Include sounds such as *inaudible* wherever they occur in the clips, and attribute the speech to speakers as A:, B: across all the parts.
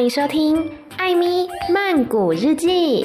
A: 欢迎收听《艾咪曼谷日记》。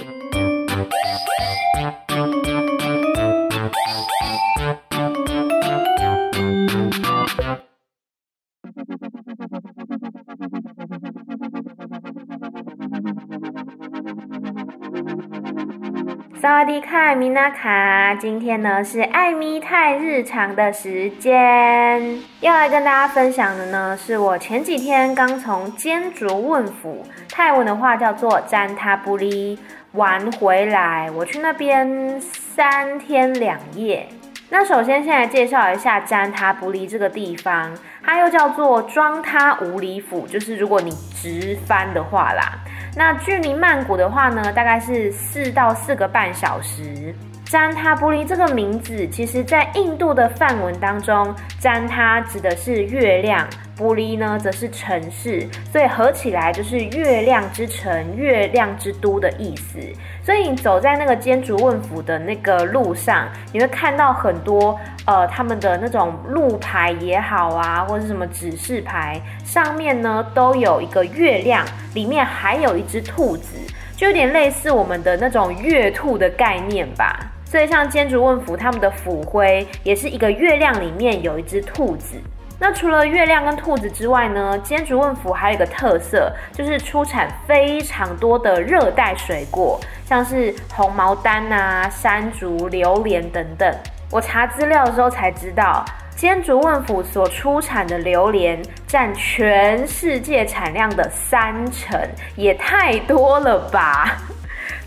A: 迪卡，米娜卡，今天呢是艾米泰日常的时间，要来跟大家分享的呢，是我前几天刚从尖竹问府，泰文的话叫做詹他布里玩回来。我去那边三天两夜。那首先先来介绍一下詹他布里这个地方，它又叫做庄他武里府，就是如果你直翻的话啦。那距离曼谷的话呢，大概是四到四个半小时。詹他布里这个名字，其实在印度的梵文当中，詹他指的是月亮，布里呢则是城市，所以合起来就是月亮之城、月亮之都的意思。所以你走在那个尖竹问府的那个路上，你会看到很多呃他们的那种路牌也好啊，或者是什么指示牌，上面呢都有一个月亮，里面还有一只兔子，就有点类似我们的那种月兔的概念吧。所以像尖竹问府他们的府徽也是一个月亮里面有一只兔子。那除了月亮跟兔子之外呢，尖竹问府还有一个特色，就是出产非常多的热带水果，像是红毛丹啊、山竹、榴莲等等。我查资料的时候才知道，尖竹问府所出产的榴莲占全世界产量的三成，也太多了吧！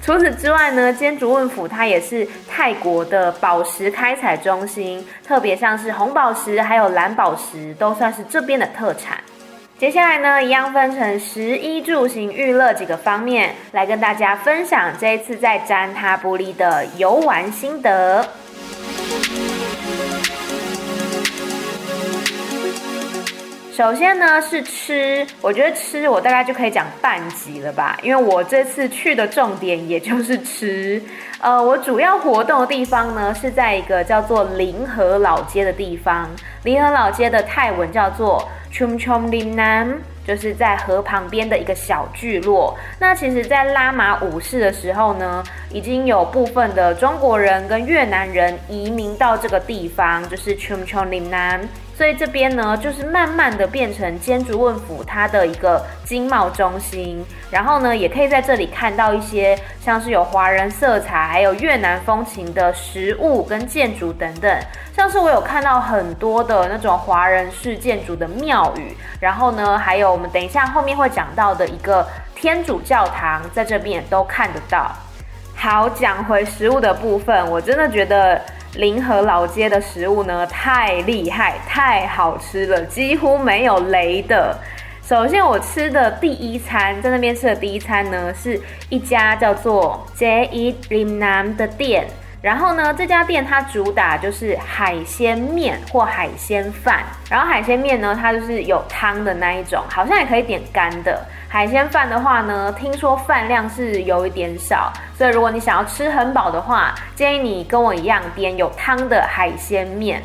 A: 除此之外呢，坚竹问府它也是泰国的宝石开采中心，特别像是红宝石还有蓝宝石都算是这边的特产。接下来呢，一样分成十一住行娱乐几个方面来跟大家分享这一次在詹他布里的游玩心得。首先呢是吃，我觉得吃我大概就可以讲半集了吧，因为我这次去的重点也就是吃。呃，我主要活动的地方呢是在一个叫做临河老街的地方，临河老街的泰文叫做 Chum Chom Lim Nam。就是在河旁边的一个小聚落。那其实，在拉玛五世的时候呢，已经有部分的中国人跟越南人移民到这个地方，就是 Chum Chon Lim Nam。所以这边呢，就是慢慢的变成尖竹问府它的一个经贸中心。然后呢，也可以在这里看到一些像是有华人色彩，还有越南风情的食物跟建筑等等。像是我有看到很多的那种华人式建筑的庙宇，然后呢，还有我们等一下后面会讲到的一个天主教堂，在这边也都看得到。好，讲回食物的部分，我真的觉得临河老街的食物呢太厉害，太好吃了，几乎没有雷的。首先我吃的第一餐，在那边吃的第一餐呢，是一家叫做 J Eat Lim Nam 的店。然后呢，这家店它主打就是海鲜面或海鲜饭。然后海鲜面呢，它就是有汤的那一种，好像也可以点干的。海鲜饭的话呢，听说饭量是有一点少，所以如果你想要吃很饱的话，建议你跟我一样点有汤的海鲜面。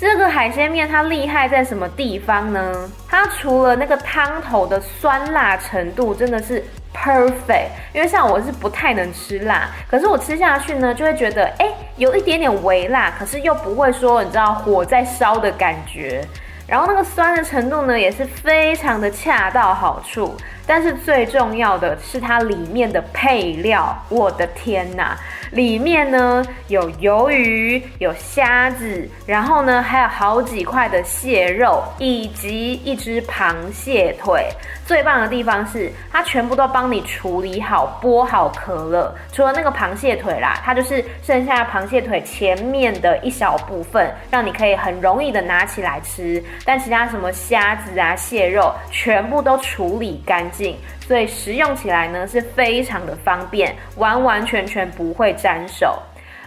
A: 这个海鲜面它厉害在什么地方呢？它除了那个汤头的酸辣程度真的是 perfect，因为像我是不太能吃辣，可是我吃下去呢就会觉得哎有一点点微辣，可是又不会说你知道火在烧的感觉。然后那个酸的程度呢也是非常的恰到好处。但是最重要的是它里面的配料，我的天哪！里面呢有鱿鱼，有虾子，然后呢还有好几块的蟹肉，以及一只螃蟹腿。最棒的地方是它全部都帮你处理好，剥好壳了。除了那个螃蟹腿啦，它就是剩下螃蟹腿前面的一小部分，让你可以很容易的拿起来吃。但其他什么虾子啊、蟹肉，全部都处理干净。所以食用起来呢是非常的方便，完完全全不会沾手。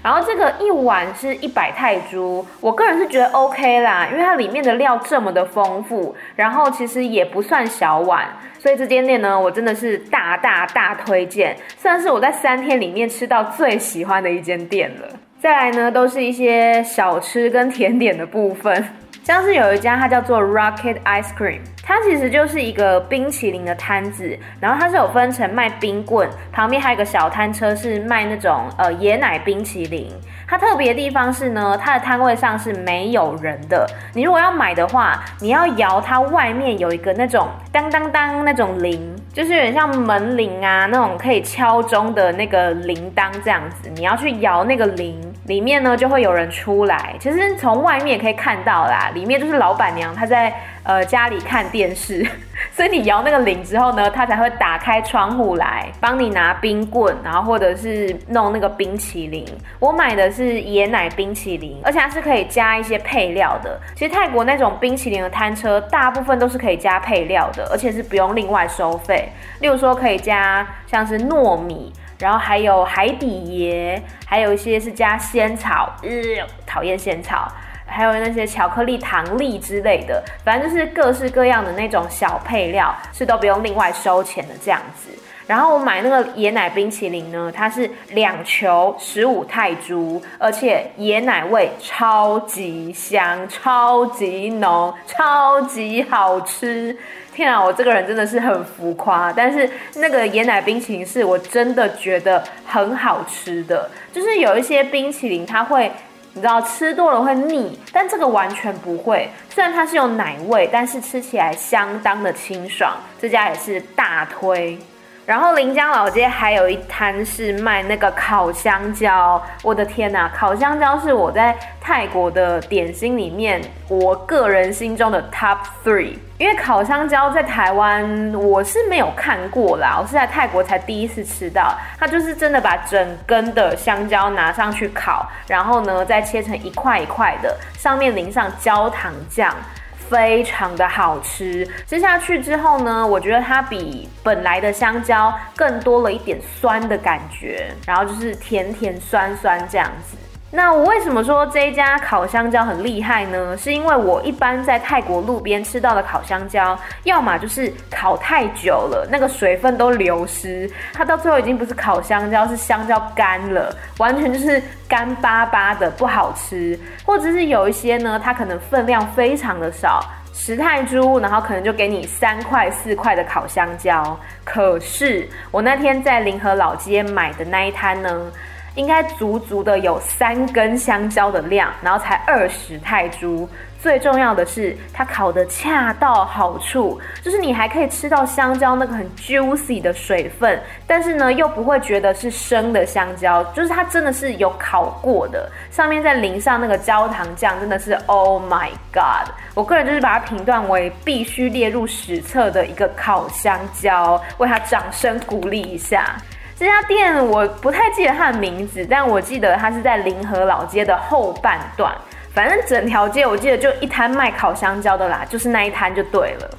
A: 然后这个一碗是一百泰铢，我个人是觉得 OK 啦，因为它里面的料这么的丰富，然后其实也不算小碗，所以这间店呢我真的是大大大推荐，算是我在三天里面吃到最喜欢的一间店了。再来呢都是一些小吃跟甜点的部分，像是有一家它叫做 Rocket Ice Cream。它其实就是一个冰淇淋的摊子，然后它是有分成卖冰棍，旁边还有一个小摊车是卖那种呃椰奶冰淇淋。它特别的地方是呢，它的摊位上是没有人的。你如果要买的话，你要摇它外面有一个那种当当当那种铃，就是有点像门铃啊那种可以敲钟的那个铃铛这样子。你要去摇那个铃，里面呢就会有人出来。其实从外面也可以看到啦，里面就是老板娘她在呃家里看电视。*laughs* 所以你摇那个铃之后呢，她才会打开窗户来帮你拿冰棍，然后或者是弄那个冰淇淋。我买的是椰奶冰淇淋，而且它是可以加一些配料的。其实泰国那种冰淇淋的摊车，大部分都是可以加配料的，而且是不用另外收费。例如说可以加像是糯米，然后还有海底椰，还有一些是加仙草，呃，讨厌仙草。还有那些巧克力糖粒之类的，反正就是各式各样的那种小配料，是都不用另外收钱的这样子。然后我买那个椰奶冰淇淋呢，它是两球十五泰铢，而且椰奶味超级香、超级浓、超级好吃。天啊，我这个人真的是很浮夸，但是那个椰奶冰淇淋是我真的觉得很好吃的。就是有一些冰淇淋它会。你知道吃多了会腻，但这个完全不会。虽然它是有奶味，但是吃起来相当的清爽。这家也是大推。然后临江老街还有一摊是卖那个烤香蕉，我的天呐，烤香蕉是我在泰国的点心里面，我个人心中的 top three。因为烤香蕉在台湾我是没有看过啦，我是在泰国才第一次吃到。它就是真的把整根的香蕉拿上去烤，然后呢再切成一块一块的，上面淋上焦糖酱。非常的好吃，吃下去之后呢，我觉得它比本来的香蕉更多了一点酸的感觉，然后就是甜甜酸酸这样子。那我为什么说这一家烤香蕉很厉害呢？是因为我一般在泰国路边吃到的烤香蕉，要么就是烤太久了，那个水分都流失，它到最后已经不是烤香蕉，是香蕉干了，完全就是干巴巴的，不好吃。或者是有一些呢，它可能分量非常的少，十泰铢，然后可能就给你三块四块的烤香蕉。可是我那天在临河老街买的那一摊呢，应该足足的有三根香蕉的量，然后才二十泰铢。最重要的是，它烤得恰到好处，就是你还可以吃到香蕉那个很 juicy 的水分，但是呢又不会觉得是生的香蕉，就是它真的是有烤过的，上面再淋上那个焦糖酱，真的是 Oh my God！我个人就是把它评断为必须列入史册的一个烤香蕉，为它掌声鼓励一下。这家店我不太记得它的名字，但我记得它是在临河老街的后半段。反正整条街我记得就一摊卖烤香蕉的啦，就是那一摊就对了。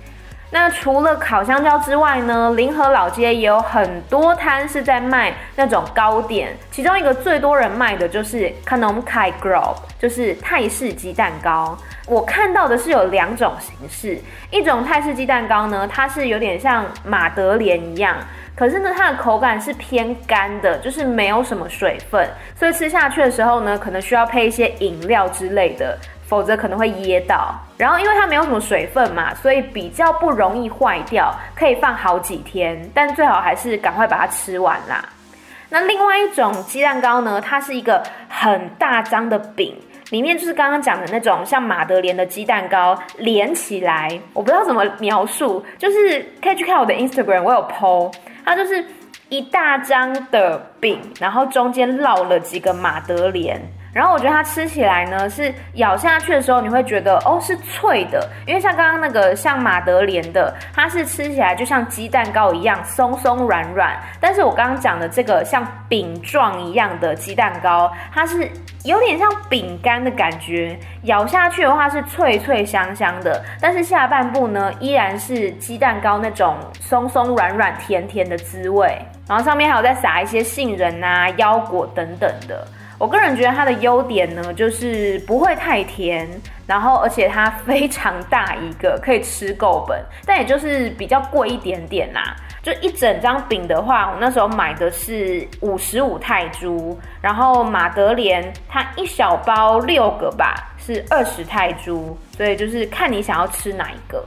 A: 那除了烤香蕉之外呢，临河老街也有很多摊是在卖那种糕点，其中一个最多人卖的就是 Kanom Kai Group，就是泰式鸡蛋糕。我看到的是有两种形式，一种泰式鸡蛋糕呢，它是有点像马德莲一样。可是呢，它的口感是偏干的，就是没有什么水分，所以吃下去的时候呢，可能需要配一些饮料之类的，否则可能会噎到。然后因为它没有什么水分嘛，所以比较不容易坏掉，可以放好几天。但最好还是赶快把它吃完啦。那另外一种鸡蛋糕呢，它是一个很大张的饼。里面就是刚刚讲的那种像马德莲的鸡蛋糕连起来，我不知道怎么描述，就是可以去看我的 Instagram，我有 po，它就是一大张的饼，然后中间烙了几个马德莲。然后我觉得它吃起来呢，是咬下去的时候，你会觉得哦是脆的，因为像刚刚那个像马德莲的，它是吃起来就像鸡蛋糕一样松松软软。但是我刚刚讲的这个像饼状一样的鸡蛋糕，它是有点像饼干的感觉，咬下去的话是脆脆香香的，但是下半部呢依然是鸡蛋糕那种松松软软甜甜的滋味。然后上面还有再撒一些杏仁啊、腰果等等的。我个人觉得它的优点呢，就是不会太甜，然后而且它非常大一个，可以吃够本，但也就是比较贵一点点啦。就一整张饼的话，我那时候买的是五十五泰铢，然后马德莲它一小包六个吧，是二十泰铢，所以就是看你想要吃哪一个。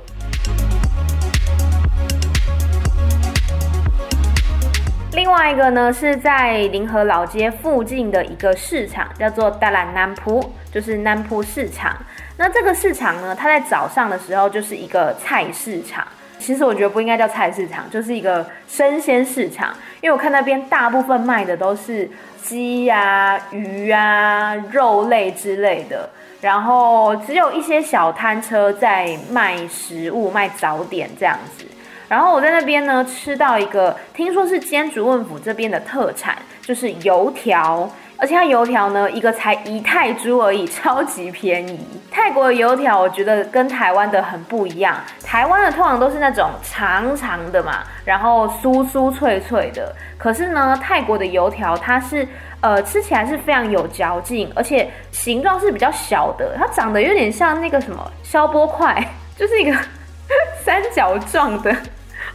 A: 另外一个呢是在临河老街附近的一个市场，叫做大兰南铺，就是南铺市场。那这个市场呢，它在早上的时候就是一个菜市场。其实我觉得不应该叫菜市场，就是一个生鲜市场，因为我看那边大部分卖的都是鸡呀、鱼啊、肉类之类的，然后只有一些小摊车在卖食物、卖早点这样子。然后我在那边呢吃到一个，听说是尖竹问府这边的特产，就是油条。而且它油条呢，一个才一泰铢而已，超级便宜。泰国的油条我觉得跟台湾的很不一样，台湾的通常都是那种长长的嘛，然后酥酥脆脆的。可是呢，泰国的油条它是呃吃起来是非常有嚼劲，而且形状是比较小的，它长得有点像那个什么消波块，*laughs* 就是一个三角状的。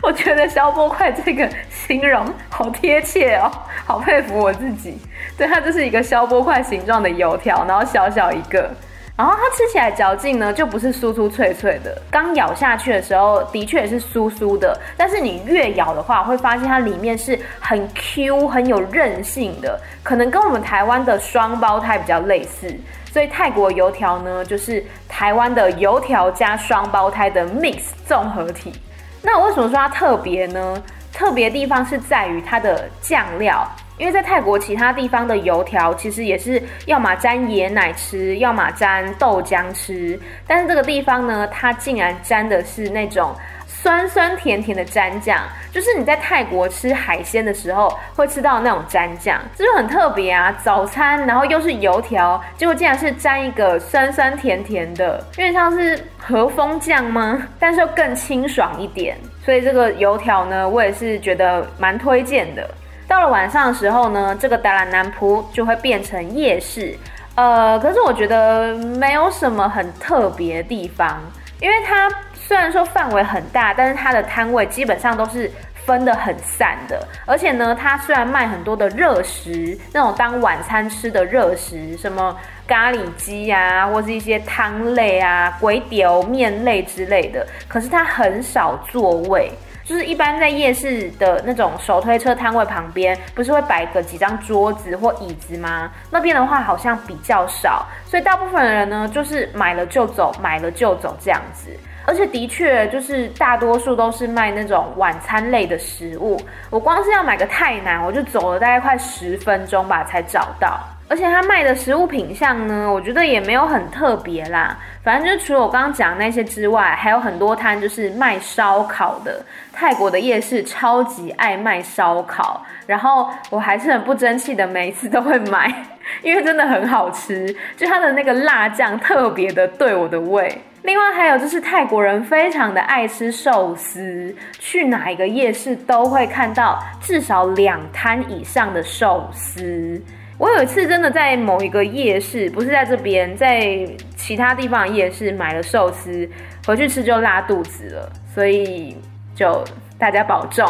A: 我觉得消波块这个形容好贴切哦，好佩服我自己。对，它就是一个消波块形状的油条，然后小小一个，然后它吃起来嚼劲呢就不是酥酥脆脆的，刚咬下去的时候的确也是酥酥的，但是你越咬的话会发现它里面是很 Q 很有韧性的，可能跟我们台湾的双胞胎比较类似，所以泰国油条呢就是台湾的油条加双胞胎的 mix 综合体。那我为什么说它特别呢？特别地方是在于它的酱料，因为在泰国其他地方的油条其实也是要么沾椰奶吃，要么沾豆浆吃，但是这个地方呢，它竟然沾的是那种。酸酸甜甜的蘸酱，就是你在泰国吃海鲜的时候会吃到那种蘸酱，这就很特别啊！早餐，然后又是油条，结果竟然是蘸一个酸酸甜甜的，有点像是和风酱吗？但是又更清爽一点，所以这个油条呢，我也是觉得蛮推荐的。到了晚上的时候呢，这个达兰南铺就会变成夜市，呃，可是我觉得没有什么很特别的地方，因为它。虽然说范围很大，但是它的摊位基本上都是分得很散的。而且呢，它虽然卖很多的热食，那种当晚餐吃的热食，什么咖喱鸡啊，或是一些汤类啊、粿条面类之类的，可是它很少座位。就是一般在夜市的那种手推车摊位旁边，不是会摆个几张桌子或椅子吗？那边的话好像比较少，所以大部分的人呢，就是买了就走，买了就走这样子。而且的确，就是大多数都是卖那种晚餐类的食物。我光是要买个泰南，我就走了大概快十分钟吧才找到。而且他卖的食物品相呢，我觉得也没有很特别啦。反正就是除了我刚刚讲那些之外，还有很多摊就是卖烧烤的。泰国的夜市超级爱卖烧烤，然后我还是很不争气的，每一次都会买，*laughs* 因为真的很好吃，就它的那个辣酱特别的对我的胃。另外还有就是泰国人非常的爱吃寿司，去哪一个夜市都会看到至少两摊以上的寿司。我有一次真的在某一个夜市，不是在这边，在其他地方的夜市买了寿司，回去吃就拉肚子了，所以就大家保重。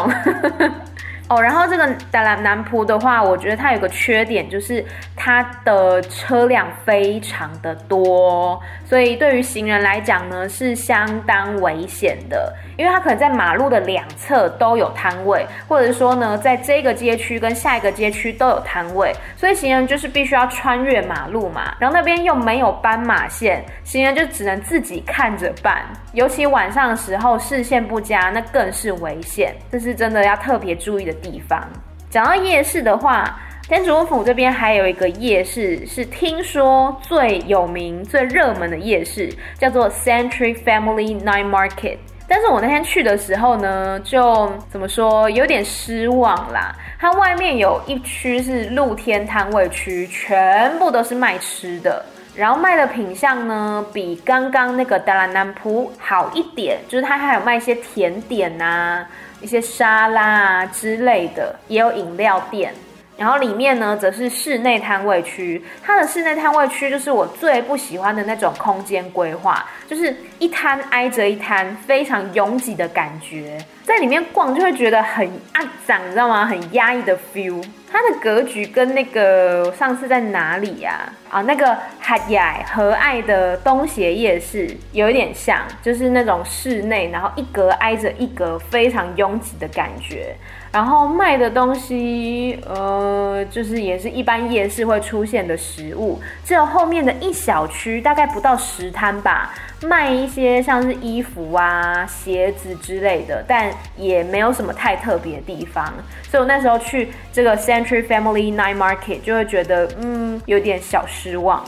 A: 然后这个达兰南浦的话，我觉得它有个缺点，就是它的车辆非常的多，所以对于行人来讲呢，是相当危险的。因为它可能在马路的两侧都有摊位，或者说呢，在这个街区跟下一个街区都有摊位，所以行人就是必须要穿越马路嘛。然后那边又没有斑马线，行人就只能自己看着办。尤其晚上的时候，视线不佳，那更是危险。这是真的要特别注意的地方。讲到夜市的话，天主府这边还有一个夜市，是听说最有名、最热门的夜市，叫做 Century Family Night Market。但是我那天去的时候呢，就怎么说，有点失望啦。它外面有一区是露天摊位区，全部都是卖吃的，然后卖的品相呢，比刚刚那个达兰南铺好一点，就是它还有卖一些甜点啊、一些沙拉啊之类的，也有饮料店。然后里面呢，则是室内摊位区。它的室内摊位区就是我最不喜欢的那种空间规划，就是一摊挨着一摊，非常拥挤的感觉。在里面逛就会觉得很肮脏，你知道吗？很压抑的 feel。它的格局跟那个上次在哪里呀？啊？啊，那个海雅和爱的东协夜市有一点像，就是那种室内，然后一格挨着一格，非常拥挤的感觉。然后卖的东西，呃，就是也是一般夜市会出现的食物，只有后面的一小区，大概不到十摊吧，卖一些像是衣服啊、鞋子之类的，但也没有什么太特别的地方。所以我那时候去这个 Century Family Night Market 就会觉得，嗯，有点小失望。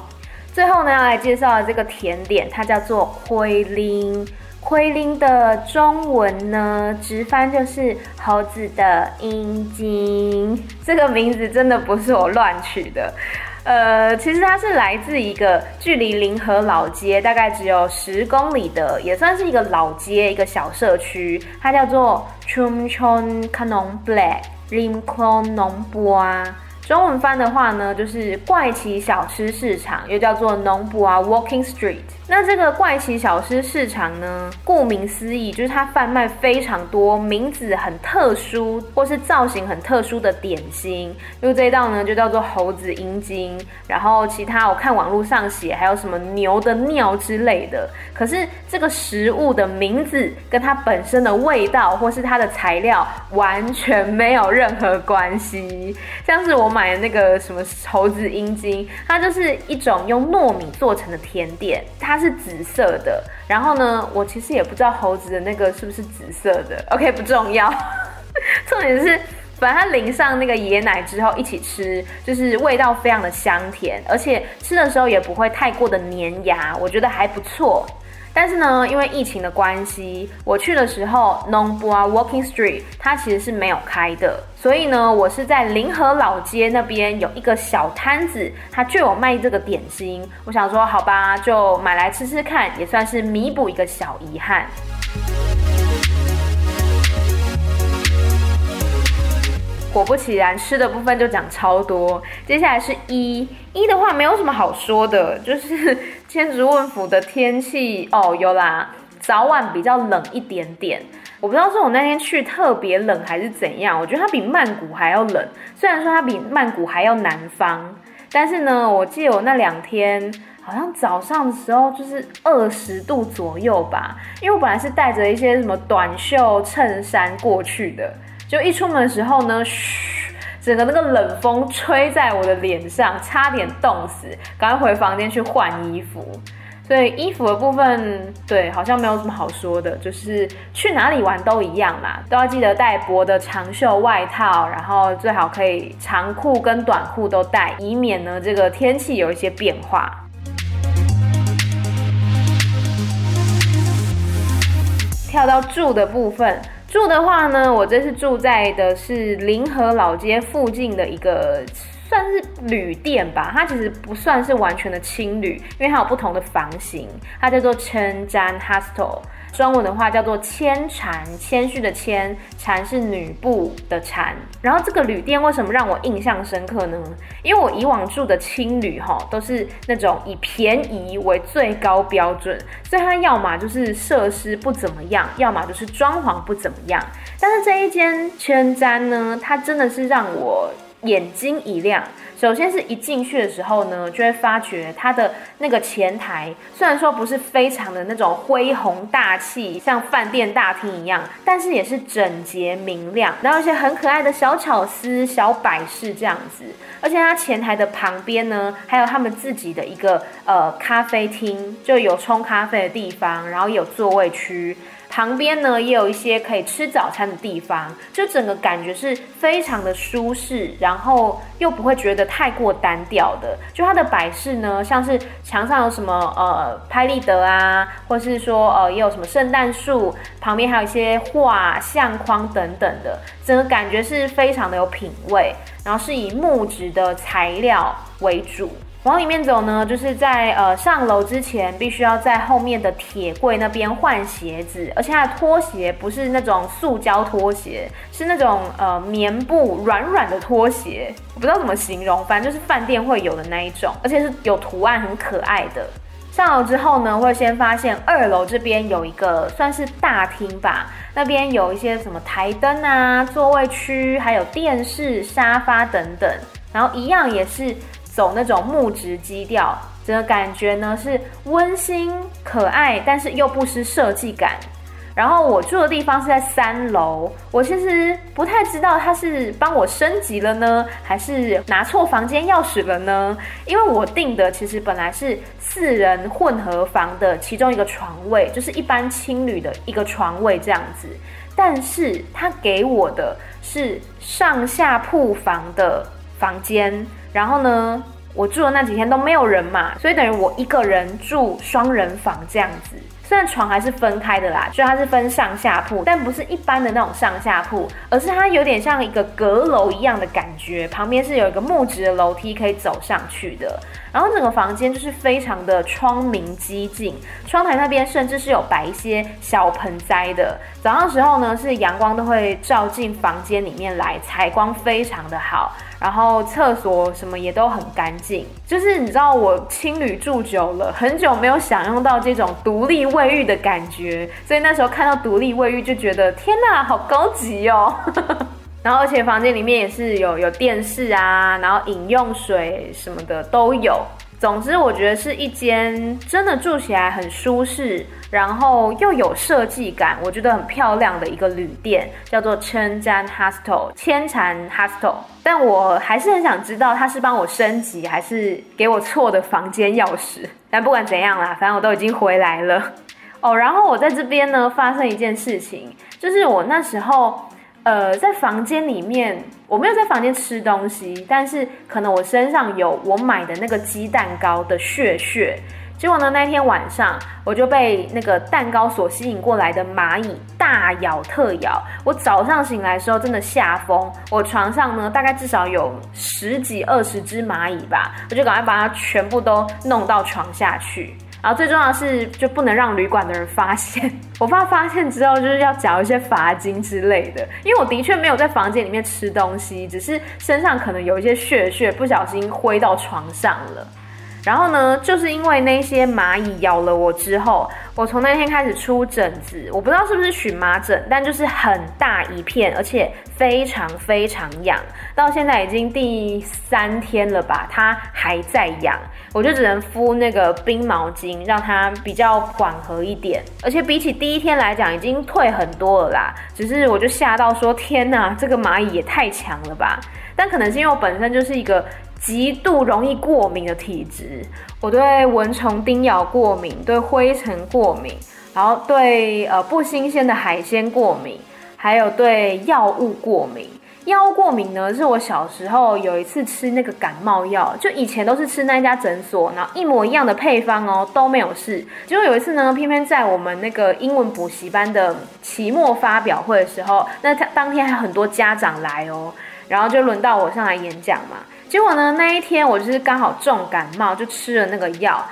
A: 最后呢，要来介绍的这个甜点，它叫做奎林。奎林的中文呢，直翻就是猴子的阴茎。这个名字真的不是我乱取的，呃，其实它是来自一个距离临河老街大概只有十公里的，也算是一个老街，一个小社区，它叫做 Chumchon Canong Black Rim Klong Nong Bua。中文翻的话呢，就是怪奇小吃市场，又叫做 Nong Bua Walking Street。那这个怪奇小吃市场呢，顾名思义，就是它贩卖非常多名字很特殊或是造型很特殊的点心。因为这一道呢，就叫做猴子阴茎。然后其他我看网络上写还有什么牛的尿之类的。可是这个食物的名字跟它本身的味道或是它的材料完全没有任何关系。像是我买的那个什么猴子阴茎，它就是一种用糯米做成的甜点，它。是紫色的，然后呢，我其实也不知道猴子的那个是不是紫色的。OK，不重要，*laughs* 重点是，反正它淋上那个椰奶之后一起吃，就是味道非常的香甜，而且吃的时候也不会太过的粘牙，我觉得还不错。但是呢，因为疫情的关系，我去的时候 n o n b u a Walking Street 它其实是没有开的，所以呢，我是在临河老街那边有一个小摊子，它就有卖这个点心。我想说，好吧，就买来吃吃看，也算是弥补一个小遗憾。果不其然，吃的部分就讲超多。接下来是一一的话，没有什么好说的，就是千职问府的天气哦，有啦，早晚比较冷一点点。我不知道是我那天去特别冷还是怎样，我觉得它比曼谷还要冷。虽然说它比曼谷还要南方，但是呢，我记得我那两天好像早上的时候就是二十度左右吧，因为我本来是带着一些什么短袖衬衫过去的。就一出门的时候呢，嘘，整个那个冷风吹在我的脸上，差点冻死，赶快回房间去换衣服。所以衣服的部分，对，好像没有什么好说的，就是去哪里玩都一样啦，都要记得带薄的长袖外套，然后最好可以长裤跟短裤都带，以免呢这个天气有一些变化。跳到住的部分。住的话呢，我这次住在的是临河老街附近的一个算是旅店吧，它其实不算是完全的青旅，因为它有不同的房型，它叫做 Chen Zhan Hostel。中文的话叫做谦禅，谦虚的谦，禅是女部的禅。然后这个旅店为什么让我印象深刻呢？因为我以往住的青旅哈都是那种以便宜为最高标准，所以它要么就是设施不怎么样，要么就是装潢不怎么样。但是这一间千瞻呢，它真的是让我眼睛一亮。首先是一进去的时候呢，就会发觉它的那个前台，虽然说不是非常的那种恢宏大气，像饭店大厅一样，但是也是整洁明亮，然后一些很可爱的小巧思、小摆饰这样子。而且它前台的旁边呢，还有他们自己的一个呃咖啡厅，就有冲咖啡的地方，然后有座位区。旁边呢，也有一些可以吃早餐的地方，就整个感觉是非常的舒适，然后又不会觉得太过单调的。就它的摆饰呢，像是墙上有什么呃拍立得啊，或是说呃也有什么圣诞树，旁边还有一些画、相框等等的，整个感觉是非常的有品味，然后是以木质的材料为主。往里面走呢，就是在呃上楼之前，必须要在后面的铁柜那边换鞋子，而且它的拖鞋不是那种塑胶拖鞋，是那种呃棉布软软的拖鞋，我不知道怎么形容，反正就是饭店会有的那一种，而且是有图案很可爱的。上楼之后呢，会先发现二楼这边有一个算是大厅吧，那边有一些什么台灯啊、座位区，还有电视、沙发等等，然后一样也是。走那种木质基调，整个感觉呢是温馨可爱，但是又不失设计感。然后我住的地方是在三楼，我其实不太知道他是帮我升级了呢，还是拿错房间钥匙了呢？因为我订的其实本来是四人混合房的其中一个床位，就是一般青旅的一个床位这样子，但是他给我的是上下铺房的房间，然后呢，我住的那几天都没有人嘛，所以等于我一个人住双人房这样子。虽然床还是分开的啦，所以它是分上下铺，但不是一般的那种上下铺，而是它有点像一个阁楼一样的感觉，旁边是有一个木质的楼梯可以走上去的。然后整个房间就是非常的窗明几净，窗台那边甚至是有摆一些小盆栽的。早上时候呢，是阳光都会照进房间里面来，采光非常的好。然后厕所什么也都很干净，就是你知道我青旅住久了，很久没有享用到这种独立卫浴的感觉，所以那时候看到独立卫浴就觉得天哪，好高级哦。然后而且房间里面也是有有电视啊，然后饮用水什么的都有。总之，我觉得是一间真的住起来很舒适，然后又有设计感，我觉得很漂亮的一个旅店，叫做千山 Hostel 千禅 Hostel。但我还是很想知道，他是帮我升级，还是给我错的房间钥匙？但不管怎样啦，反正我都已经回来了。哦，然后我在这边呢，发生一件事情，就是我那时候。呃，在房间里面，我没有在房间吃东西，但是可能我身上有我买的那个鸡蛋糕的屑屑。结果呢，那天晚上我就被那个蛋糕所吸引过来的蚂蚁大咬特咬。我早上醒来的时候真的吓疯，我床上呢大概至少有十几二十只蚂蚁吧，我就赶快把它全部都弄到床下去。然后最重要的是，就不能让旅馆的人发现。*laughs* 我怕发现之后，就是要缴一些罚金之类的。因为我的确没有在房间里面吃东西，只是身上可能有一些屑屑，不小心挥到床上了。然后呢，就是因为那些蚂蚁咬了我之后，我从那天开始出疹子，我不知道是不是荨麻疹，但就是很大一片，而且非常非常痒，到现在已经第三天了吧，它还在痒，我就只能敷那个冰毛巾，让它比较缓和一点，而且比起第一天来讲，已经退很多了啦，只是我就吓到说，天哪，这个蚂蚁也太强了吧，但可能是因为我本身就是一个。极度容易过敏的体质，我对蚊虫叮咬过敏，对灰尘过敏，然后对呃不新鲜的海鲜过敏，还有对药物过敏。药物过敏呢，是我小时候有一次吃那个感冒药，就以前都是吃那家诊所，然后一模一样的配方哦，都没有事。结果有一次呢，偏偏在我们那个英文补习班的期末发表会的时候，那他当天还很多家长来哦，然后就轮到我上来演讲嘛。结果呢，那一天我就是刚好重感冒，就吃了那个药。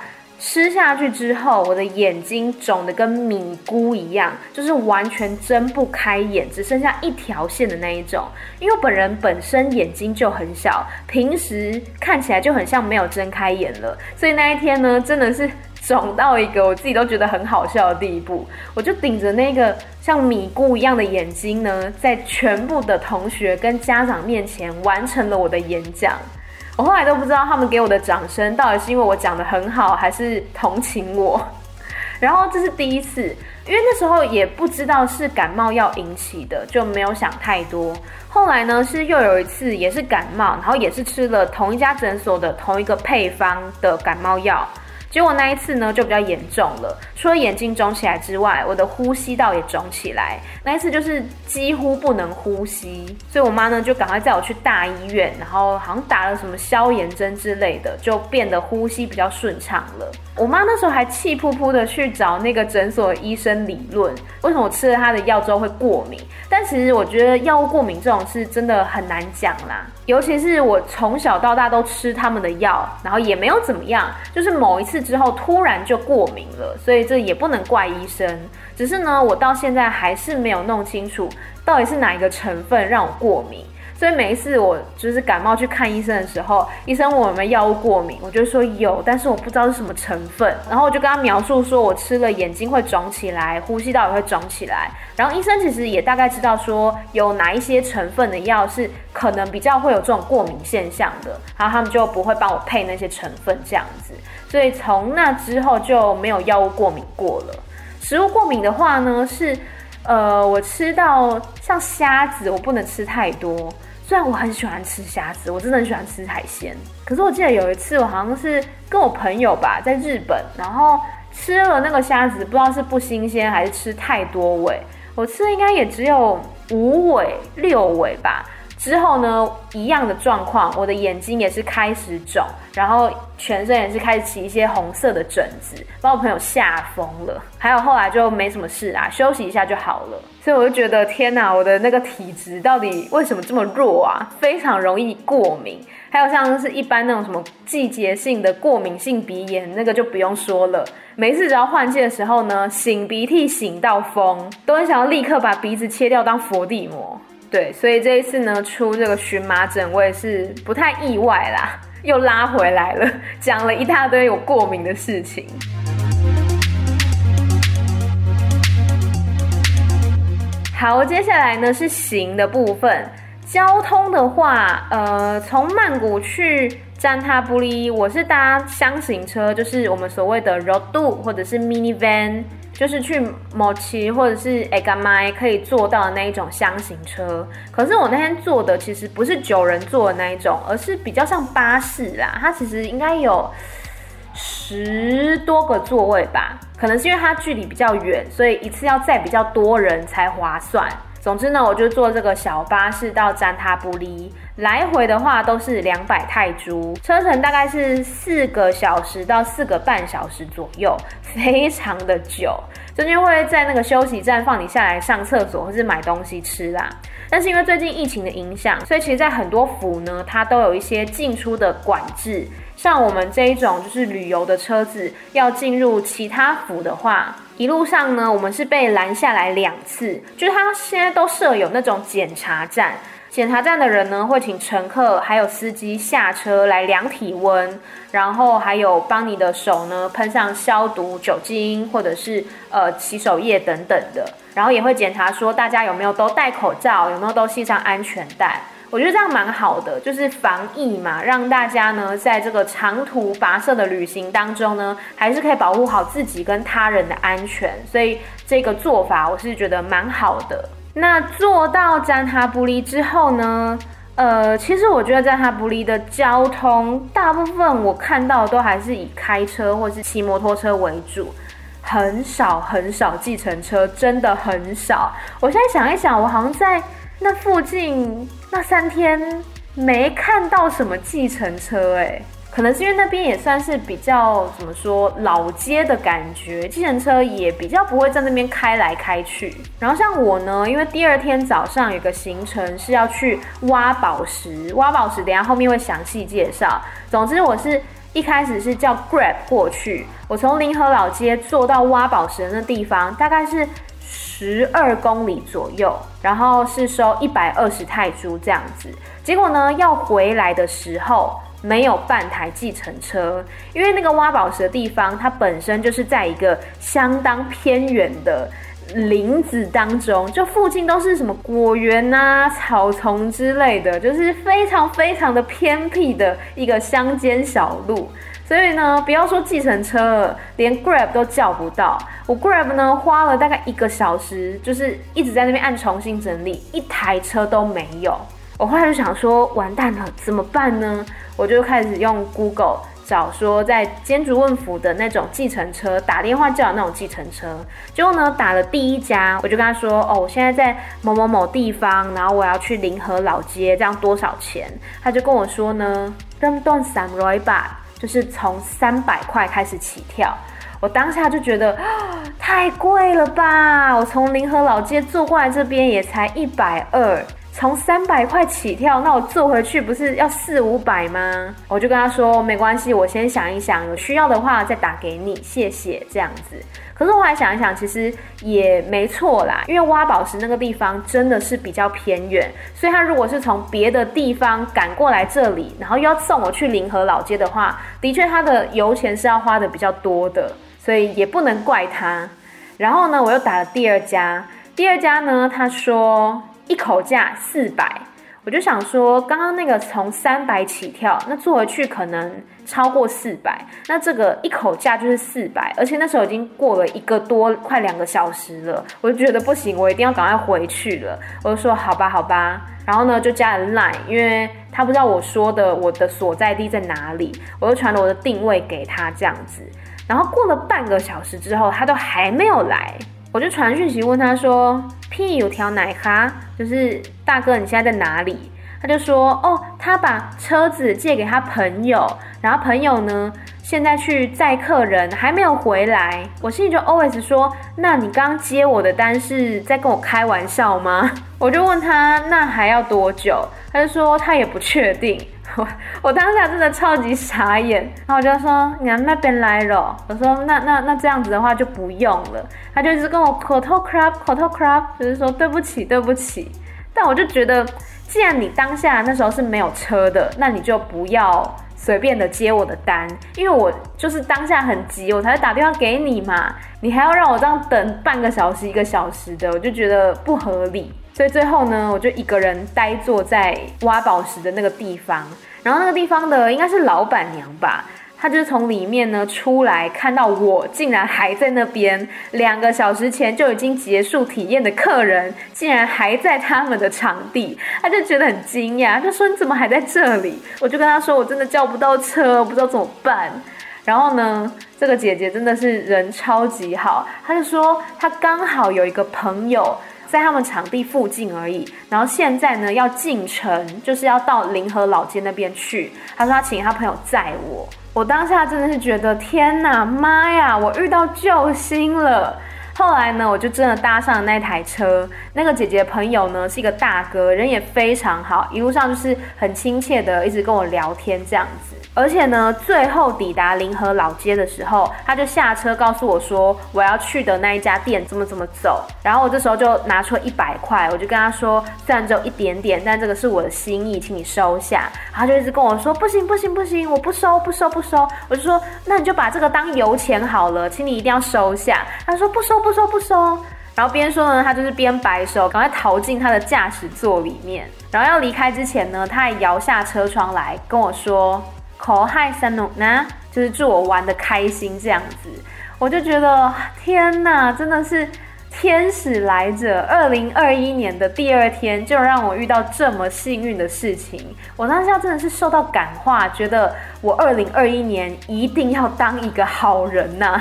A: 吃下去之后，我的眼睛肿得跟米糊一样，就是完全睁不开眼，只剩下一条线的那一种。因为我本人本身眼睛就很小，平时看起来就很像没有睁开眼了。所以那一天呢，真的是。肿到一个我自己都觉得很好笑的地步，我就顶着那个像米糊一样的眼睛呢，在全部的同学跟家长面前完成了我的演讲。我后来都不知道他们给我的掌声到底是因为我讲的很好，还是同情我。然后这是第一次，因为那时候也不知道是感冒药引起的，就没有想太多。后来呢，是又有一次也是感冒，然后也是吃了同一家诊所的同一个配方的感冒药。结果那一次呢，就比较严重了。除了眼睛肿起来之外，我的呼吸道也肿起来。那一次就是几乎不能呼吸，所以我妈呢就赶快载我去大医院，然后好像打了什么消炎针之类的，就变得呼吸比较顺畅了。我妈那时候还气扑扑的去找那个诊所医生理论，为什么我吃了他的药之后会过敏？但其实我觉得药物过敏这种事真的很难讲啦，尤其是我从小到大都吃他们的药，然后也没有怎么样，就是某一次之后突然就过敏了，所以这也不能怪医生。只是呢，我到现在还是没有弄清楚到底是哪一个成分让我过敏。所以每一次我就是感冒去看医生的时候，医生问我有没有药物过敏，我就说有，但是我不知道是什么成分。然后我就跟他描述说我吃了眼睛会肿起来，呼吸道也会肿起来。然后医生其实也大概知道说有哪一些成分的药是可能比较会有这种过敏现象的，然后他们就不会帮我配那些成分这样子。所以从那之后就没有药物过敏过了。食物过敏的话呢，是呃，我吃到像虾子，我不能吃太多。虽然我很喜欢吃虾子，我真的很喜欢吃海鲜，可是我记得有一次，我好像是跟我朋友吧，在日本，然后吃了那个虾子，不知道是不新鲜还是吃太多尾，我吃的应该也只有五尾六尾吧。之后呢，一样的状况，我的眼睛也是开始肿，然后全身也是开始起一些红色的疹子，把我朋友吓疯了。还有后来就没什么事啦，休息一下就好了。所以我就觉得，天哪，我的那个体质到底为什么这么弱啊？非常容易过敏。还有像是一般那种什么季节性的过敏性鼻炎，那个就不用说了。每次只要换季的时候呢，擤鼻涕擤到疯，都很想要立刻把鼻子切掉当佛地魔。对，所以这一次呢，出这个荨麻疹，我也是不太意外啦，又拉回来了，讲了一大堆有过敏的事情。好，接下来呢是行的部分，交通的话，呃，从曼谷去占他布里，我是搭箱型车，就是我们所谓的 Rodu 或者是 Minivan。就是去某奇或者是 Egamai 可以坐到的那一种箱型车，可是我那天坐的其实不是九人坐的那一种，而是比较像巴士啦。它其实应该有十多个座位吧，可能是因为它距离比较远，所以一次要载比较多人才划算。总之呢，我就坐这个小巴士到占他布里，来回的话都是两百泰铢，车程大概是四个小时到四个半小时左右，非常的久。中间会在那个休息站放你下来上厕所或是买东西吃啦。但是因为最近疫情的影响，所以其实在很多府呢，它都有一些进出的管制。像我们这一种就是旅游的车子要进入其他府的话，一路上呢，我们是被拦下来两次，就是他现在都设有那种检查站，检查站的人呢会请乘客还有司机下车来量体温，然后还有帮你的手呢喷上消毒酒精或者是呃洗手液等等的，然后也会检查说大家有没有都戴口罩，有没有都系上安全带。我觉得这样蛮好的，就是防疫嘛，让大家呢在这个长途跋涉的旅行当中呢，还是可以保护好自己跟他人的安全，所以这个做法我是觉得蛮好的。那做到詹哈布里之后呢，呃，其实我觉得占他布里的交通大部分我看到都还是以开车或是骑摩托车为主，很少很少计程车，真的很少。我现在想一想，我好像在。那附近那三天没看到什么计程车哎，可能是因为那边也算是比较怎么说老街的感觉，计程车也比较不会在那边开来开去。然后像我呢，因为第二天早上有个行程是要去挖宝石，挖宝石等下后面会详细介绍。总之我是一开始是叫 Grab 过去，我从临河老街坐到挖宝石的那地方，大概是。十二公里左右，然后是收一百二十泰铢这样子。结果呢，要回来的时候没有半台计程车，因为那个挖宝石的地方，它本身就是在一个相当偏远的林子当中，就附近都是什么果园啊、草丛之类的，就是非常非常的偏僻的一个乡间小路。所以呢，不要说计程车了，连 Grab 都叫不到。我 Grab 呢，花了大概一个小时，就是一直在那边按重新整理，一台车都没有。我后来就想说，完蛋了，怎么办呢？我就开始用 Google 找说，在尖竹问府的那种计程车，打电话叫的那种计程车。结果呢，打了第一家，我就跟他说，哦，我现在在某某某地方，然后我要去临河老街，这样多少钱？他就跟我说呢，登段三百吧。就是从三百块开始起跳，我当下就觉得太贵了吧！我从临河老街坐过来这边也才一百二，从三百块起跳，那我坐回去不是要四五百吗？我就跟他说没关系，我先想一想，有需要的话再打给你，谢谢这样子。可是我还想一想，其实也没错啦，因为挖宝石那个地方真的是比较偏远，所以他如果是从别的地方赶过来这里，然后又要送我去临河老街的话，的确他的油钱是要花的比较多的，所以也不能怪他。然后呢，我又打了第二家，第二家呢，他说一口价四百，我就想说，刚刚那个从三百起跳，那坐回去可能超过四百，那这个一口价就是四百，而且那时候已经过了一个多快两个小时了，我就觉得不行，我一定要赶快回去了。我就说好吧，好吧，然后呢就加了 Line，因为他不知道我说的我的所在地在哪里，我就传了我的定位给他这样子。然后过了半个小时之后，他都还没有来。我就传讯息问他说：“屁有条奶咖，就是大哥，你现在在哪里？”他就说：“哦，他把车子借给他朋友，然后朋友呢，现在去载客人，还没有回来。”我心里就 always 说：“那你刚接我的单是在跟我开玩笑吗？” *laughs* 我就问他：“那还要多久？”他就说他也不确定。我我当下真的超级傻眼，然后我就说，你那边来了，我说那那那这样子的话就不用了，他就一直跟我口头 crap 口头 crap，就是说对不起对不起，但我就觉得，既然你当下那时候是没有车的，那你就不要随便的接我的单，因为我就是当下很急，我才会打电话给你嘛，你还要让我这样等半个小时一个小时的，我就觉得不合理。所以最后呢，我就一个人呆坐在挖宝石的那个地方，然后那个地方的应该是老板娘吧，他就是从里面呢出来，看到我竟然还在那边，两个小时前就已经结束体验的客人竟然还在他们的场地，他就觉得很惊讶，他说你怎么还在这里？我就跟他说我真的叫不到车，我不知道怎么办。然后呢，这个姐姐真的是人超级好，她就说她刚好有一个朋友。在他们场地附近而已，然后现在呢要进城，就是要到临河老街那边去。他说他请他朋友载我，我当下真的是觉得天哪，妈呀，我遇到救星了。后来呢，我就真的搭上了那台车。那个姐姐的朋友呢是一个大哥，人也非常好，一路上就是很亲切的，一直跟我聊天这样子。而且呢，最后抵达临河老街的时候，他就下车告诉我说，我要去的那一家店怎么怎么走。然后我这时候就拿出了一百块，我就跟他说，虽然只有一点点，但这个是我的心意，请你收下。他就一直跟我说，不行不行不行，我不收不收不收。我就说，那你就把这个当油钱好了，请你一定要收下。他说不收不收不收。然后边说呢，他就是边摆手，赶快逃进他的驾驶座里面。然后要离开之前呢，他还摇下车窗来跟我说。口嗨三农呢，就是祝我玩得开心这样子，我就觉得天哪，真的是天使来者！二零二一年的第二天就让我遇到这么幸运的事情，我当下真的是受到感化，觉得我二零二一年一定要当一个好人呐。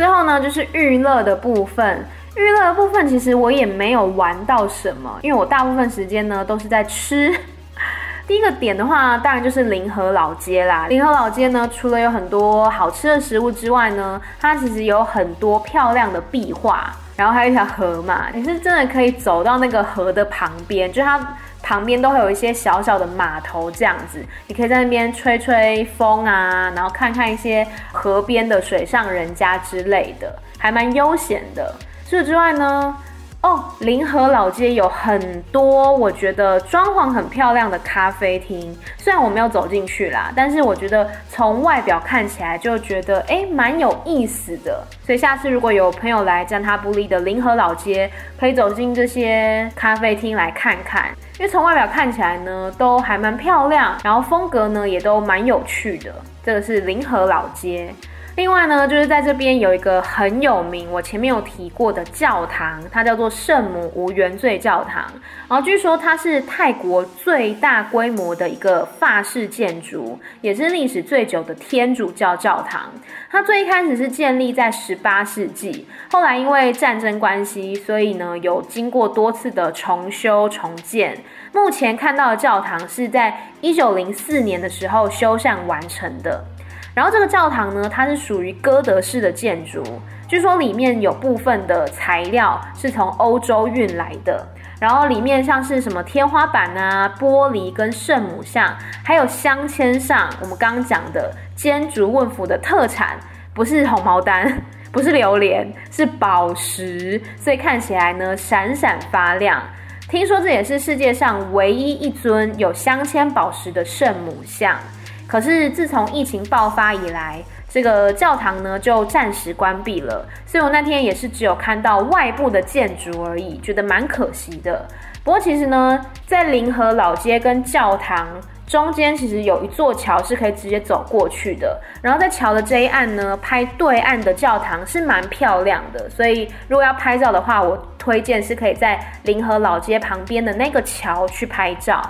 A: 最后呢，就是娱乐的部分。娱乐的部分其实我也没有玩到什么，因为我大部分时间呢都是在吃。*laughs* 第一个点的话，当然就是临河老街啦。临河老街呢，除了有很多好吃的食物之外呢，它其实有很多漂亮的壁画，然后还有一条河嘛，你是真的可以走到那个河的旁边，就它旁边都会有一些小小的码头这样子，你可以在那边吹吹风啊，然后看看一些河边的水上人家之类的，还蛮悠闲的。除此之外呢，哦河老街有很多我觉得装潢很漂亮的咖啡厅虽然我没有走进去啦但是我觉得从外表看起来就觉得诶蛮有意思的。所以下次如果有朋友来占他不利的临河老街可以走进这些咖啡厅来看看。因为从外表看起来呢都还蛮漂亮然后风格呢也都蛮有趣的。这个是临河老街。另外呢，就是在这边有一个很有名，我前面有提过的教堂，它叫做圣母无原罪教堂。然后据说它是泰国最大规模的一个法式建筑，也是历史最久的天主教教堂。它最一开始是建立在十八世纪，后来因为战争关系，所以呢有经过多次的重修重建。目前看到的教堂是在一九零四年的时候修缮完成的。然后这个教堂呢，它是属于哥德式的建筑，据说里面有部分的材料是从欧洲运来的。然后里面像是什么天花板啊、玻璃跟圣母像，还有镶嵌上我们刚刚讲的尖竹问府的特产，不是红毛丹，不是榴莲，是宝石，所以看起来呢闪闪发亮。听说这也是世界上唯一一尊有镶嵌宝石的圣母像。可是自从疫情爆发以来，这个教堂呢就暂时关闭了，所以我那天也是只有看到外部的建筑而已，觉得蛮可惜的。不过其实呢，在临河老街跟教堂中间，其实有一座桥是可以直接走过去的。然后在桥的这一岸呢，拍对岸的教堂是蛮漂亮的。所以如果要拍照的话，我推荐是可以在临河老街旁边的那个桥去拍照。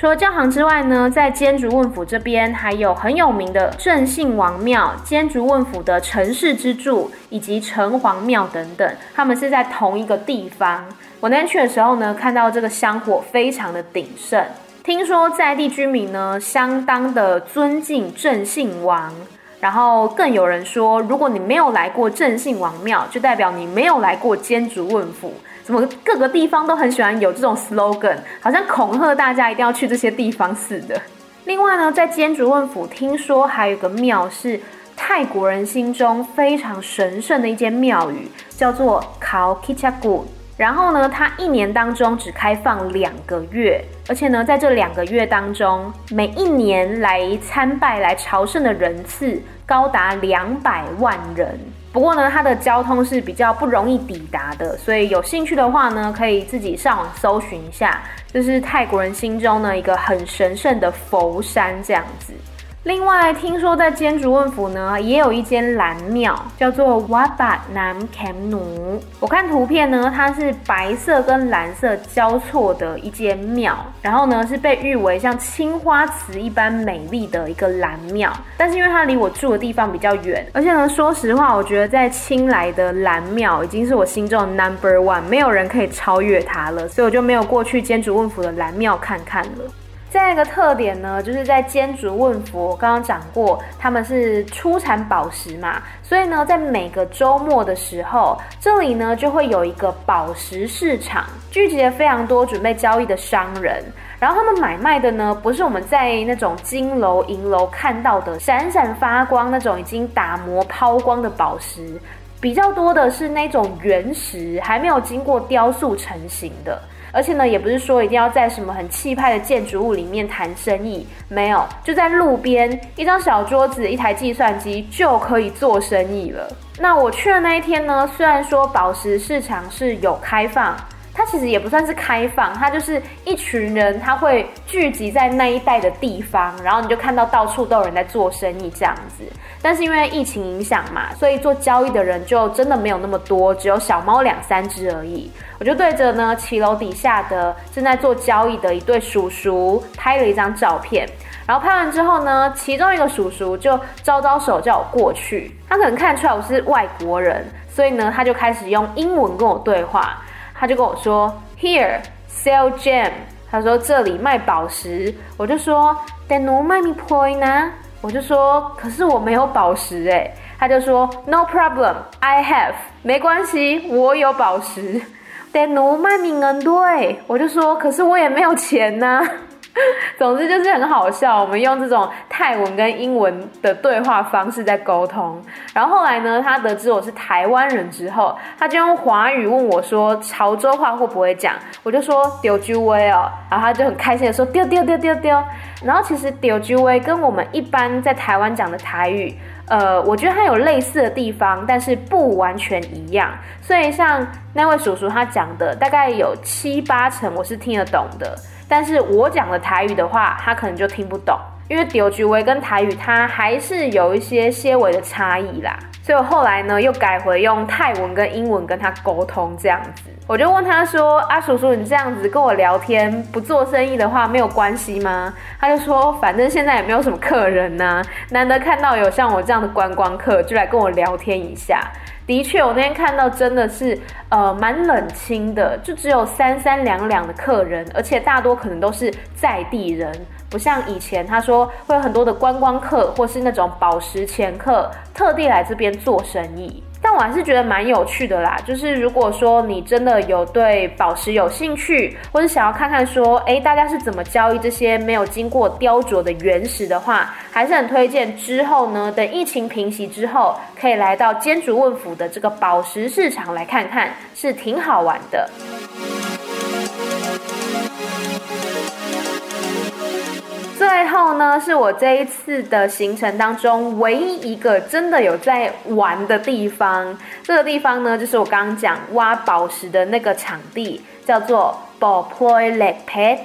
A: 除了教堂之外呢，在菁竹问府这边还有很有名的郑信王庙、菁竹问府的城市之柱以及城隍庙等等，他们是在同一个地方。我那天去的时候呢，看到这个香火非常的鼎盛，听说在地居民呢相当的尊敬郑信王，然后更有人说，如果你没有来过郑信王庙，就代表你没有来过菁竹问府。怎么各个地方都很喜欢有这种 slogan，好像恐吓大家一定要去这些地方似的。另外呢，在尖竹问府，听说还有个庙是泰国人心中非常神圣的一间庙宇，叫做考基恰古。然后呢，它一年当中只开放两个月，而且呢，在这两个月当中，每一年来参拜、来朝圣的人次高达两百万人。不过呢，它的交通是比较不容易抵达的，所以有兴趣的话呢，可以自己上网搜寻一下，就是泰国人心中呢一个很神圣的佛山这样子。另外，听说在菁竹问府呢，也有一间蓝庙，叫做瓦巴南坎努。我看图片呢，它是白色跟蓝色交错的一间庙，然后呢是被誉为像青花瓷一般美丽的一个蓝庙。但是因为它离我住的地方比较远，而且呢，说实话，我觉得在清莱的蓝庙已经是我心中的 number one，没有人可以超越它了，所以我就没有过去菁竹问府的蓝庙看看了。再一个特点呢，就是在菁竹问佛，刚刚讲过，他们是出产宝石嘛，所以呢，在每个周末的时候，这里呢就会有一个宝石市场，聚集了非常多准备交易的商人，然后他们买卖的呢，不是我们在那种金楼银楼看到的闪闪发光那种已经打磨抛光的宝石，比较多的是那种原石，还没有经过雕塑成型的。而且呢，也不是说一定要在什么很气派的建筑物里面谈生意，没有，就在路边一张小桌子、一台计算机就可以做生意了。那我去的那一天呢，虽然说宝石市场是有开放。它其实也不算是开放，它就是一群人，他会聚集在那一带的地方，然后你就看到到处都有人在做生意这样子。但是因为疫情影响嘛，所以做交易的人就真的没有那么多，只有小猫两三只而已。我就对着呢骑楼底下的正在做交易的一对叔叔拍了一张照片，然后拍完之后呢，其中一个叔叔就招招手叫我过去，他可能看出来我是外国人，所以呢他就开始用英文跟我对话。他就跟我说，Here sell gem。他说这里卖宝石。我就说，Then no money point 呢？我就说，可是我没有宝石诶。他就说，No problem，I have。没关系，我有宝石。Then no money 能对？我就说，可是我也没有钱呢。*laughs* 总之就是很好笑，我们用这种泰文跟英文的对话方式在沟通。然后后来呢，他得知我是台湾人之后，他就用华语问我说：“潮州话会不会讲？”我就说：“丢猪威哦。”然后他就很开心的说：“丢丢丢丢丢。”然后其实丢猪威跟我们一般在台湾讲的台语，呃，我觉得它有类似的地方，但是不完全一样。所以像那位叔叔他讲的，大概有七八成我是听得懂的。但是我讲的台语的话，他可能就听不懂，因为丢句威跟台语它还是有一些些微的差异啦。所以我后来呢又改回用泰文跟英文跟他沟通这样子。我就问他说：“啊，叔叔，你这样子跟我聊天，不做生意的话没有关系吗？”他就说：“反正现在也没有什么客人呐，难得看到有像我这样的观光客，就来跟我聊天一下。”的确，我那天看到真的是，呃，蛮冷清的，就只有三三两两的客人，而且大多可能都是在地人，不像以前他说会有很多的观光客或是那种宝石前客特地来这边做生意。但我还是觉得蛮有趣的啦，就是如果说你真的有对宝石有兴趣，或者想要看看说，哎，大家是怎么交易这些没有经过雕琢的原石的话，还是很推荐之后呢，等疫情平息之后，可以来到尖竹问府的这个宝石市场来看看，是挺好玩的。最后呢，是我这一次的行程当中唯一一个真的有在玩的地方。这个地方呢，就是我刚刚讲挖宝石的那个场地，叫做 Boploy Lepet。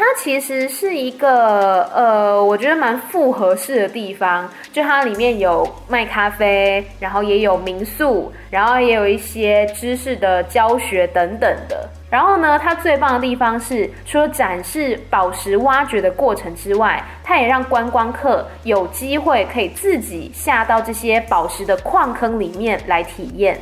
A: 它其实是一个呃，我觉得蛮复合式的地方。就它里面有卖咖啡，然后也有民宿，然后也有一些知识的教学等等的。然后呢，它最棒的地方是，除了展示宝石挖掘的过程之外，它也让观光客有机会可以自己下到这些宝石的矿坑里面来体验。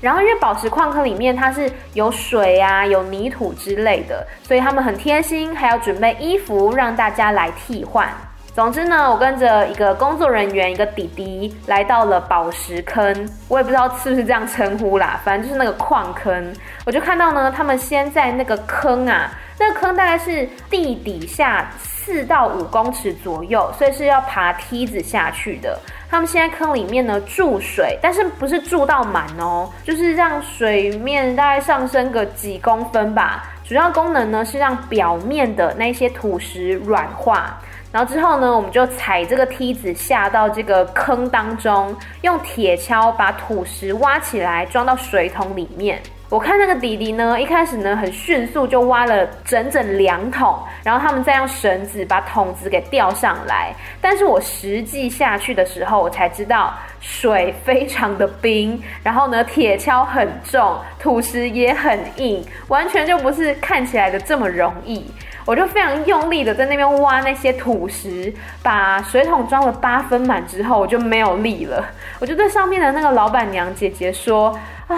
A: 然后，因为宝石矿坑里面它是有水啊、有泥土之类的，所以他们很贴心，还要准备衣服让大家来替换。总之呢，我跟着一个工作人员，一个弟弟来到了宝石坑，我也不知道是不是这样称呼啦，反正就是那个矿坑。我就看到呢，他们先在那个坑啊，那个坑大概是地底下四到五公尺左右，所以是要爬梯子下去的。他们现在坑里面呢注水，但是不是注到满哦，就是让水面大概上升个几公分吧。主要功能呢是让表面的那些土石软化。然后之后呢，我们就踩这个梯子下到这个坑当中，用铁锹把土石挖起来，装到水桶里面。我看那个弟弟呢，一开始呢很迅速就挖了整整两桶，然后他们再用绳子把桶子给吊上来。但是我实际下去的时候，我才知道水非常的冰，然后呢铁锹很重，土石也很硬，完全就不是看起来的这么容易。我就非常用力的在那边挖那些土石，把水桶装了八分满之后，我就没有力了。我就对上面的那个老板娘姐姐说：“啊，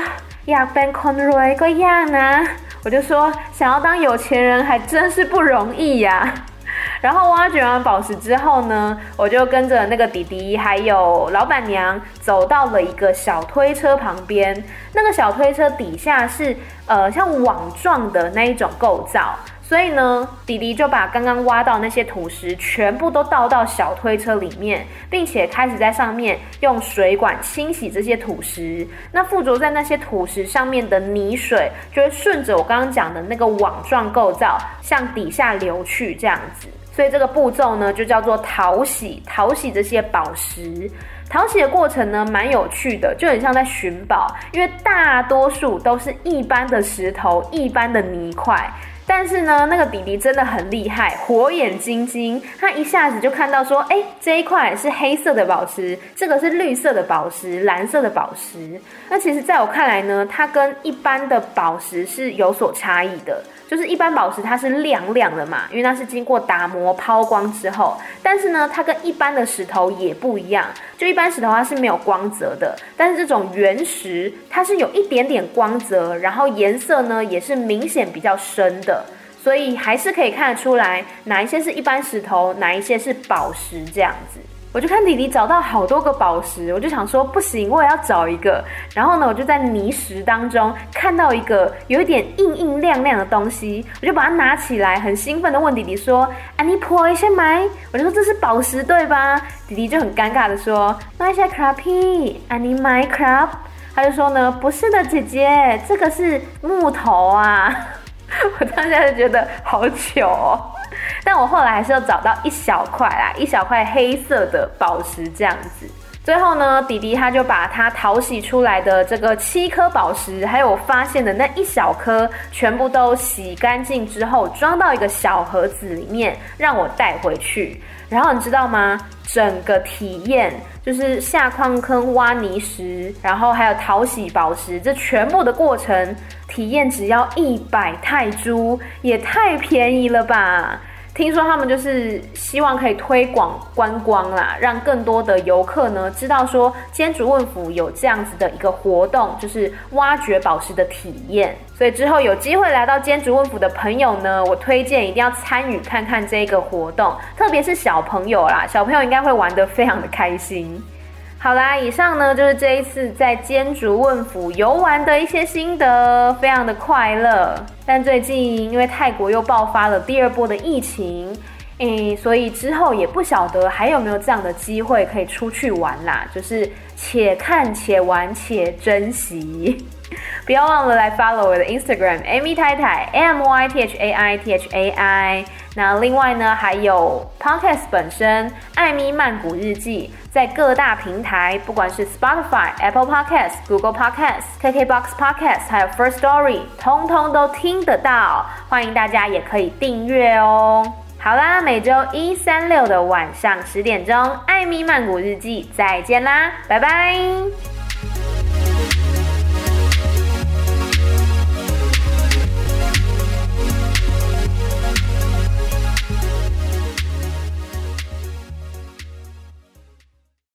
A: 呀变康瑞个样呢？”我就说：“想要当有钱人还真是不容易呀。”然后挖掘完宝石之后呢，我就跟着那个弟弟还有老板娘走到了一个小推车旁边。那个小推车底下是呃像网状的那一种构造。所以呢，弟弟就把刚刚挖到那些土石全部都倒到小推车里面，并且开始在上面用水管清洗这些土石。那附着在那些土石上面的泥水，就会顺着我刚刚讲的那个网状构造向底下流去，这样子。所以这个步骤呢，就叫做淘洗，淘洗这些宝石。淘洗的过程呢，蛮有趣的，就很像在寻宝，因为大多数都是一般的石头、一般的泥块。但是呢，那个弟弟真的很厉害，火眼金睛，他一下子就看到说，哎，这一块是黑色的宝石，这个是绿色的宝石，蓝色的宝石。那其实在我看来呢，它跟一般的宝石是有所差异的。就是一般宝石它是亮亮的嘛，因为它是经过打磨抛光之后。但是呢，它跟一般的石头也不一样。就一般石头它是没有光泽的，但是这种原石它是有一点点光泽，然后颜色呢也是明显比较深的，所以还是可以看得出来哪一些是一般石头，哪一些是宝石这样子。我就看弟弟找到好多个宝石，我就想说不行，我也要找一个。然后呢，我就在泥石当中看到一个有一点硬硬亮亮的东西，我就把它拿起来，很兴奋的问弟弟说：“啊，你破一下买？”我就说：“这是宝石对吧？”弟弟就很尴尬的说：“买下 crappy，啊你买 crap？” 他就说呢：“不是的，姐姐，这个是木头啊。*laughs* ”我当时就觉得好糗哦。但我后来还是要找到一小块啦，一小块黑色的宝石这样子。最后呢，弟弟他就把他淘洗出来的这个七颗宝石，还有我发现的那一小颗，全部都洗干净之后，装到一个小盒子里面，让我带回去。然后你知道吗？整个体验就是下矿坑挖泥石，然后还有淘洗宝石，这全部的过程体验只要一百泰铢，也太便宜了吧！听说他们就是希望可以推广观光啦，让更多的游客呢知道说尖竹问府有这样子的一个活动，就是挖掘宝石的体验。所以之后有机会来到尖竹问府的朋友呢，我推荐一定要参与看看这个活动，特别是小朋友啦，小朋友应该会玩得非常的开心。好啦，以上呢就是这一次在尖竹问府游玩的一些心得，非常的快乐。但最近因为泰国又爆发了第二波的疫情，诶，所以之后也不晓得还有没有这样的机会可以出去玩啦。就是且看且玩且珍惜，不要忘了来 follow 我的 Instagram Amy 太太 A M Y T H A I T H A I。那另外呢，还有 Podcast 本身，艾咪曼谷日记，在各大平台，不管是 Spotify、Apple Podcast、Google Podcast、KKBox Podcast，还有 First Story，通通都听得到。欢迎大家也可以订阅哦。好啦，每周一、三、六的晚上十点钟，艾咪曼谷日记，再见啦，拜拜。